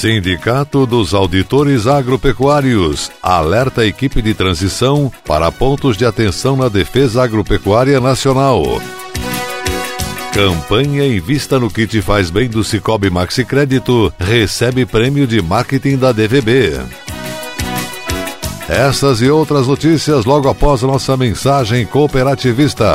Sindicato dos Auditores Agropecuários alerta a equipe de transição para pontos de atenção na defesa agropecuária nacional. Campanha Invista no Kit Faz Bem do Cicobi Maxi Crédito recebe prêmio de marketing da DVB. Essas e outras notícias logo após nossa mensagem cooperativista.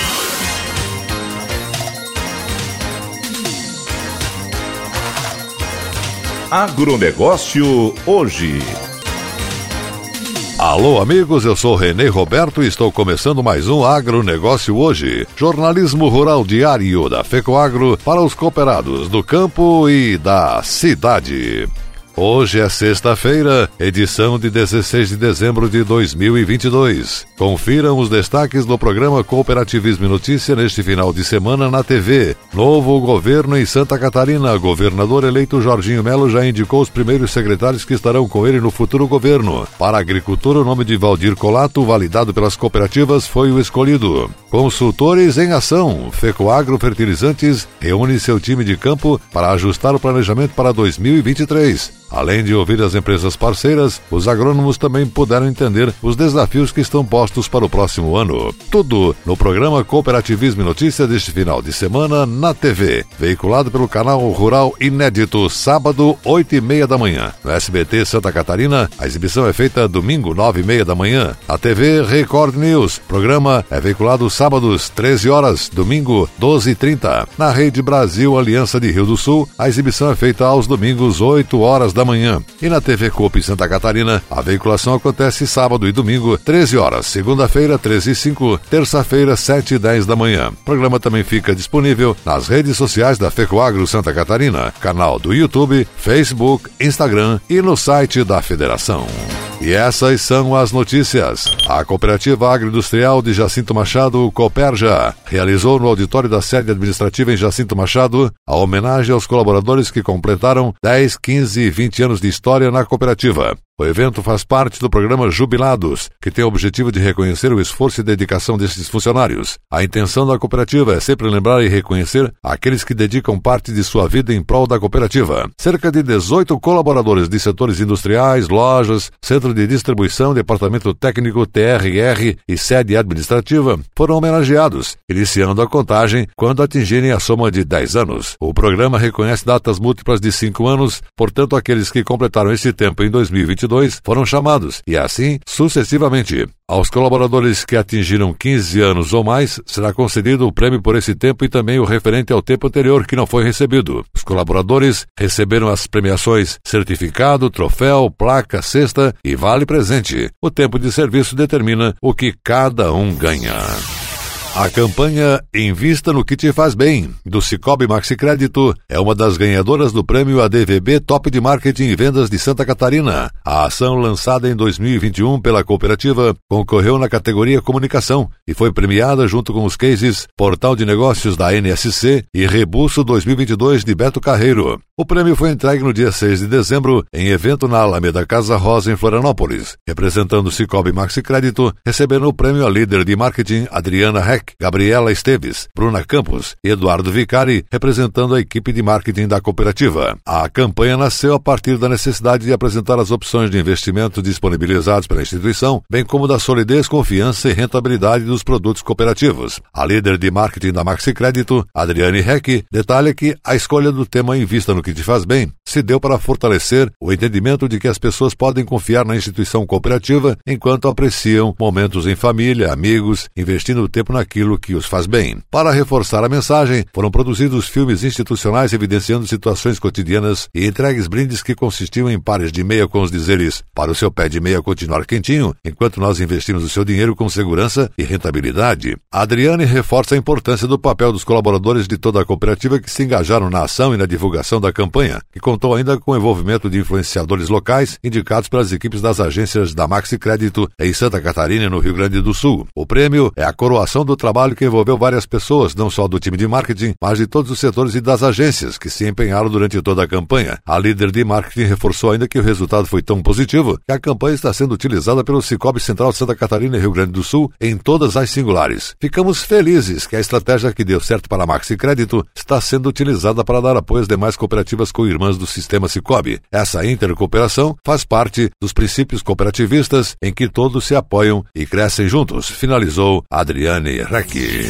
Agronegócio hoje. Alô, amigos, eu sou Renê Roberto e estou começando mais um Agronegócio hoje. Jornalismo rural diário da FECOAGRO para os cooperados do campo e da cidade. Hoje é sexta-feira, edição de 16 de dezembro de 2022. Confiram os destaques do programa Cooperativismo e Notícia neste final de semana na TV. Novo governo em Santa Catarina. Governador eleito Jorginho Melo já indicou os primeiros secretários que estarão com ele no futuro governo. Para agricultura, o nome de Valdir Colato, validado pelas cooperativas, foi o escolhido. Consultores em ação. Fecoagro Fertilizantes reúne seu time de campo para ajustar o planejamento para 2023. Além de ouvir as empresas parceiras, os agrônomos também puderam entender os desafios que estão postos para o próximo ano. Tudo no programa Cooperativismo e Notícia deste final de semana na TV, veiculado pelo canal Rural Inédito, sábado, 8 e meia da manhã. No SBT Santa Catarina, a exibição é feita domingo, 9 e meia da manhã. A TV Record News, programa é veiculado sábados, 13 horas, domingo, 12 e 30. Na Rede Brasil Aliança de Rio do Sul, a exibição é feita aos domingos, 8 horas da da manhã. E na TV Coop Santa Catarina, a veiculação acontece sábado e domingo, 13 horas, segunda-feira, 13 e 5, terça-feira, 7 e 10 da manhã. O programa também fica disponível nas redes sociais da Fecoagro Santa Catarina, canal do YouTube, Facebook, Instagram e no site da Federação. E essas são as notícias. A Cooperativa Agroindustrial de Jacinto Machado, Coperja, realizou no auditório da sede administrativa em Jacinto Machado a homenagem aos colaboradores que completaram 10, 15 e 20 anos de história na cooperativa. O evento faz parte do programa Jubilados, que tem o objetivo de reconhecer o esforço e dedicação desses funcionários. A intenção da cooperativa é sempre lembrar e reconhecer aqueles que dedicam parte de sua vida em prol da cooperativa. Cerca de 18 colaboradores de setores industriais, lojas, centro de distribuição, departamento técnico, TRR e sede administrativa foram homenageados, iniciando a contagem quando atingirem a soma de 10 anos. O programa reconhece datas múltiplas de 5 anos, portanto, aqueles que completaram esse tempo em 2022 foram chamados, e assim sucessivamente. Aos colaboradores que atingiram 15 anos ou mais, será concedido o prêmio por esse tempo e também o referente ao tempo anterior que não foi recebido. Os colaboradores receberam as premiações certificado, troféu, placa, cesta e vale presente. O tempo de serviço determina o que cada um ganha. A campanha Invista no que te faz bem, do Cicobi Maxi Crédito, é uma das ganhadoras do prêmio ADVB Top de Marketing e Vendas de Santa Catarina. A ação lançada em 2021 pela cooperativa concorreu na categoria Comunicação e foi premiada junto com os cases Portal de Negócios da NSC e Rebuço 2022 de Beto Carreiro. O prêmio foi entregue no dia 6 de dezembro em evento na Alameda Casa Rosa em Florianópolis. Representando o Cicobi Maxi Crédito, recebendo o prêmio a líder de marketing Adriana Gabriela Esteves, Bruna Campos e Eduardo Vicari, representando a equipe de marketing da cooperativa. A campanha nasceu a partir da necessidade de apresentar as opções de investimento disponibilizados pela instituição, bem como da solidez, confiança e rentabilidade dos produtos cooperativos. A líder de marketing da Maxi Crédito, Adriane Heck, detalha que a escolha do tema Invista no que te faz bem se deu para fortalecer o entendimento de que as pessoas podem confiar na instituição cooperativa enquanto apreciam momentos em família, amigos, investindo tempo na aquilo que os faz bem. Para reforçar a mensagem, foram produzidos filmes institucionais evidenciando situações cotidianas e entregues brindes que consistiam em pares de meia com os dizeres para o seu pé de meia continuar quentinho, enquanto nós investimos o seu dinheiro com segurança e rentabilidade. Adriane reforça a importância do papel dos colaboradores de toda a cooperativa que se engajaram na ação e na divulgação da campanha, que contou ainda com o envolvimento de influenciadores locais indicados pelas equipes das agências da Maxi Crédito em Santa Catarina no Rio Grande do Sul. O prêmio é a coroação do trabalho que envolveu várias pessoas, não só do time de marketing, mas de todos os setores e das agências que se empenharam durante toda a campanha. A líder de marketing reforçou ainda que o resultado foi tão positivo que a campanha está sendo utilizada pelo Cicobi Central Santa Catarina e Rio Grande do Sul em todas as singulares. Ficamos felizes que a estratégia que deu certo para a Maxi Crédito está sendo utilizada para dar apoio às demais cooperativas co-irmãs do sistema Cicobi. Essa intercooperação faz parte dos princípios cooperativistas em que todos se apoiam e crescem juntos, finalizou Adriane para que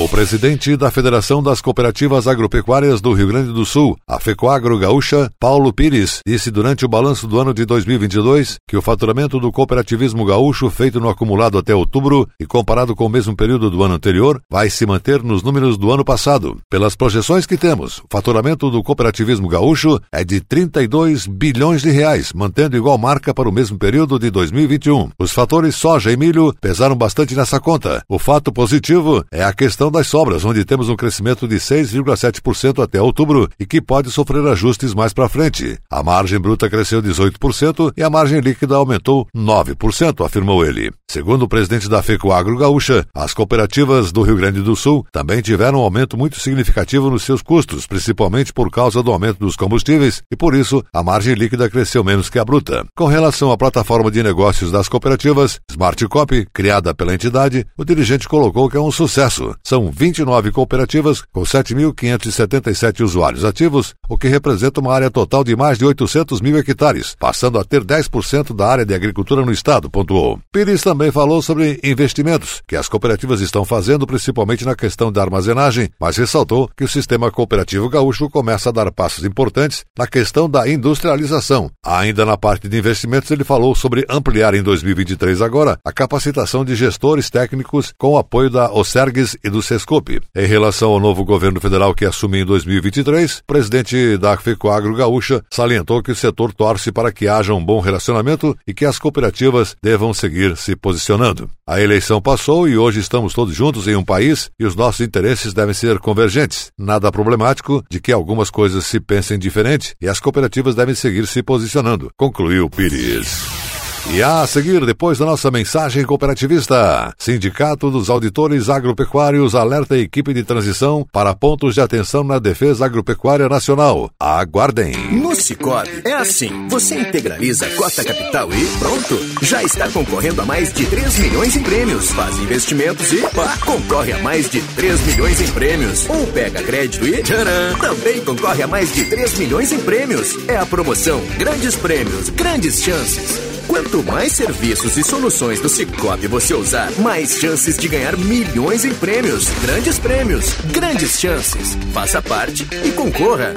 O presidente da Federação das Cooperativas Agropecuárias do Rio Grande do Sul, a FECOAGRO Gaúcha, Paulo Pires, disse durante o balanço do ano de 2022 que o faturamento do cooperativismo gaúcho feito no acumulado até outubro e comparado com o mesmo período do ano anterior vai se manter nos números do ano passado. Pelas projeções que temos, o faturamento do cooperativismo gaúcho é de 32 bilhões de reais, mantendo igual marca para o mesmo período de 2021. Os fatores soja e milho pesaram bastante nessa conta. O fato positivo é a questão das sobras, onde temos um crescimento de 6,7% até outubro e que pode sofrer ajustes mais para frente. A margem bruta cresceu 18% e a margem líquida aumentou 9%, afirmou ele. Segundo o presidente da FECO Agro Gaúcha, as cooperativas do Rio Grande do Sul também tiveram um aumento muito significativo nos seus custos, principalmente por causa do aumento dos combustíveis, e por isso a margem líquida cresceu menos que a bruta. Com relação à plataforma de negócios das cooperativas, Smart Copy, criada pela entidade, o dirigente colocou que é um sucesso. São são 29 cooperativas com 7.577 usuários ativos, o que representa uma área total de mais de 800 mil hectares, passando a ter 10% da área de agricultura no estado, pontuou. Pires também falou sobre investimentos que as cooperativas estão fazendo, principalmente na questão da armazenagem, mas ressaltou que o sistema cooperativo gaúcho começa a dar passos importantes na questão da industrialização. Ainda na parte de investimentos, ele falou sobre ampliar em 2023 agora a capacitação de gestores técnicos com o apoio da OSERGS e do Sescope. Em relação ao novo governo federal que assume em 2023, o presidente da FECOAGRO Gaúcha salientou que o setor torce para que haja um bom relacionamento e que as cooperativas devam seguir se posicionando. A eleição passou e hoje estamos todos juntos em um país e os nossos interesses devem ser convergentes. Nada problemático de que algumas coisas se pensem diferente e as cooperativas devem seguir se posicionando, concluiu Pires. E a seguir, depois da nossa mensagem cooperativista, Sindicato dos Auditores Agropecuários alerta a equipe de transição para pontos de atenção na defesa agropecuária nacional. Aguardem. No Cicobi é assim: você integraliza a cota capital e pronto, já está concorrendo a mais de 3 milhões em prêmios. Faz investimentos e pá, concorre a mais de 3 milhões em prêmios. Ou pega crédito e tcharam, também concorre a mais de 3 milhões em prêmios. É a promoção Grandes Prêmios, Grandes Chances. Quanto mais serviços e soluções do Cicobi você usar, mais chances de ganhar milhões em prêmios. Grandes prêmios, grandes chances. Faça parte e concorra.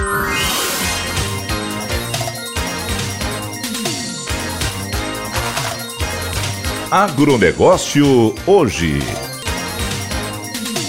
Agronegócio hoje.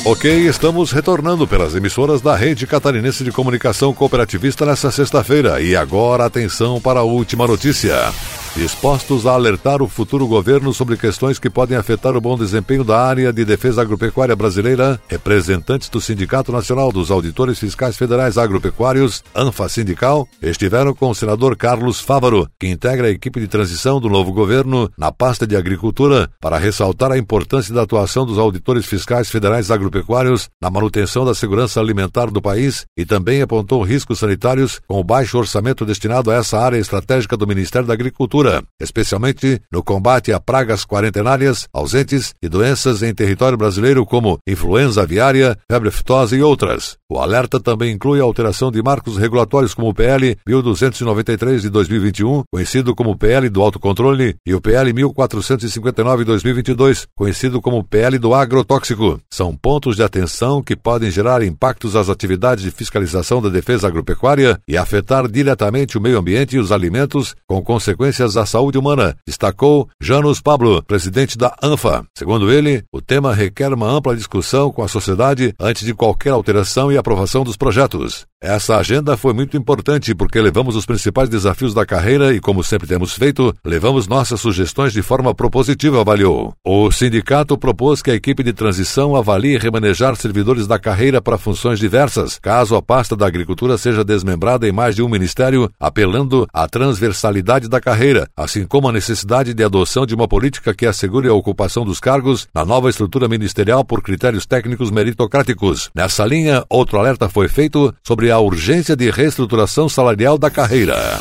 Ok, estamos retornando pelas emissoras da Rede Catarinense de Comunicação Cooperativista nesta sexta-feira. E agora, atenção para a última notícia. Dispostos a alertar o futuro governo sobre questões que podem afetar o bom desempenho da área de defesa agropecuária brasileira, representantes do Sindicato Nacional dos Auditores Fiscais Federais Agropecuários, ANFA Sindical, estiveram com o senador Carlos Fávaro, que integra a equipe de transição do novo governo na pasta de Agricultura, para ressaltar a importância da atuação dos auditores fiscais federais agropecuários na manutenção da segurança alimentar do país e também apontou riscos sanitários com o baixo orçamento destinado a essa área estratégica do Ministério da Agricultura, especialmente no combate a pragas quarentenárias, ausentes e doenças em território brasileiro como influenza aviária, febre aftosa e outras. O alerta também inclui a alteração de marcos regulatórios como o PL 1293 de 2021, conhecido como PL do autocontrole, e o PL 1459 de 2022, conhecido como PL do agrotóxico. São pontos de atenção que podem gerar impactos às atividades de fiscalização da defesa agropecuária e afetar diretamente o meio ambiente e os alimentos, com consequências à saúde humana, destacou Janus Pablo, presidente da ANFA. Segundo ele, o tema requer uma ampla discussão com a sociedade antes de qualquer alteração e aprovação dos projetos. Essa agenda foi muito importante porque levamos os principais desafios da carreira e, como sempre temos feito, levamos nossas sugestões de forma propositiva, avaliou. O sindicato propôs que a equipe de transição avalie remanejar servidores da carreira para funções diversas, caso a pasta da agricultura seja desmembrada em mais de um ministério, apelando à transversalidade da carreira, assim como a necessidade de adoção de uma política que assegure a ocupação dos cargos na nova estrutura ministerial por critérios técnicos meritocráticos. Nessa linha, outro alerta foi feito sobre a urgência de reestruturação salarial da carreira.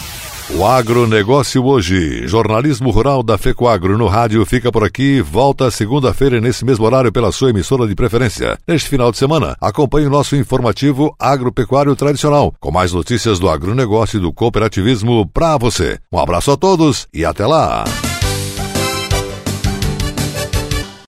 O agronegócio hoje. Jornalismo rural da FECOAGro no rádio fica por aqui. Volta segunda-feira nesse mesmo horário pela sua emissora de preferência. Neste final de semana, acompanhe o nosso informativo agropecuário tradicional, com mais notícias do agronegócio e do cooperativismo para você. Um abraço a todos e até lá.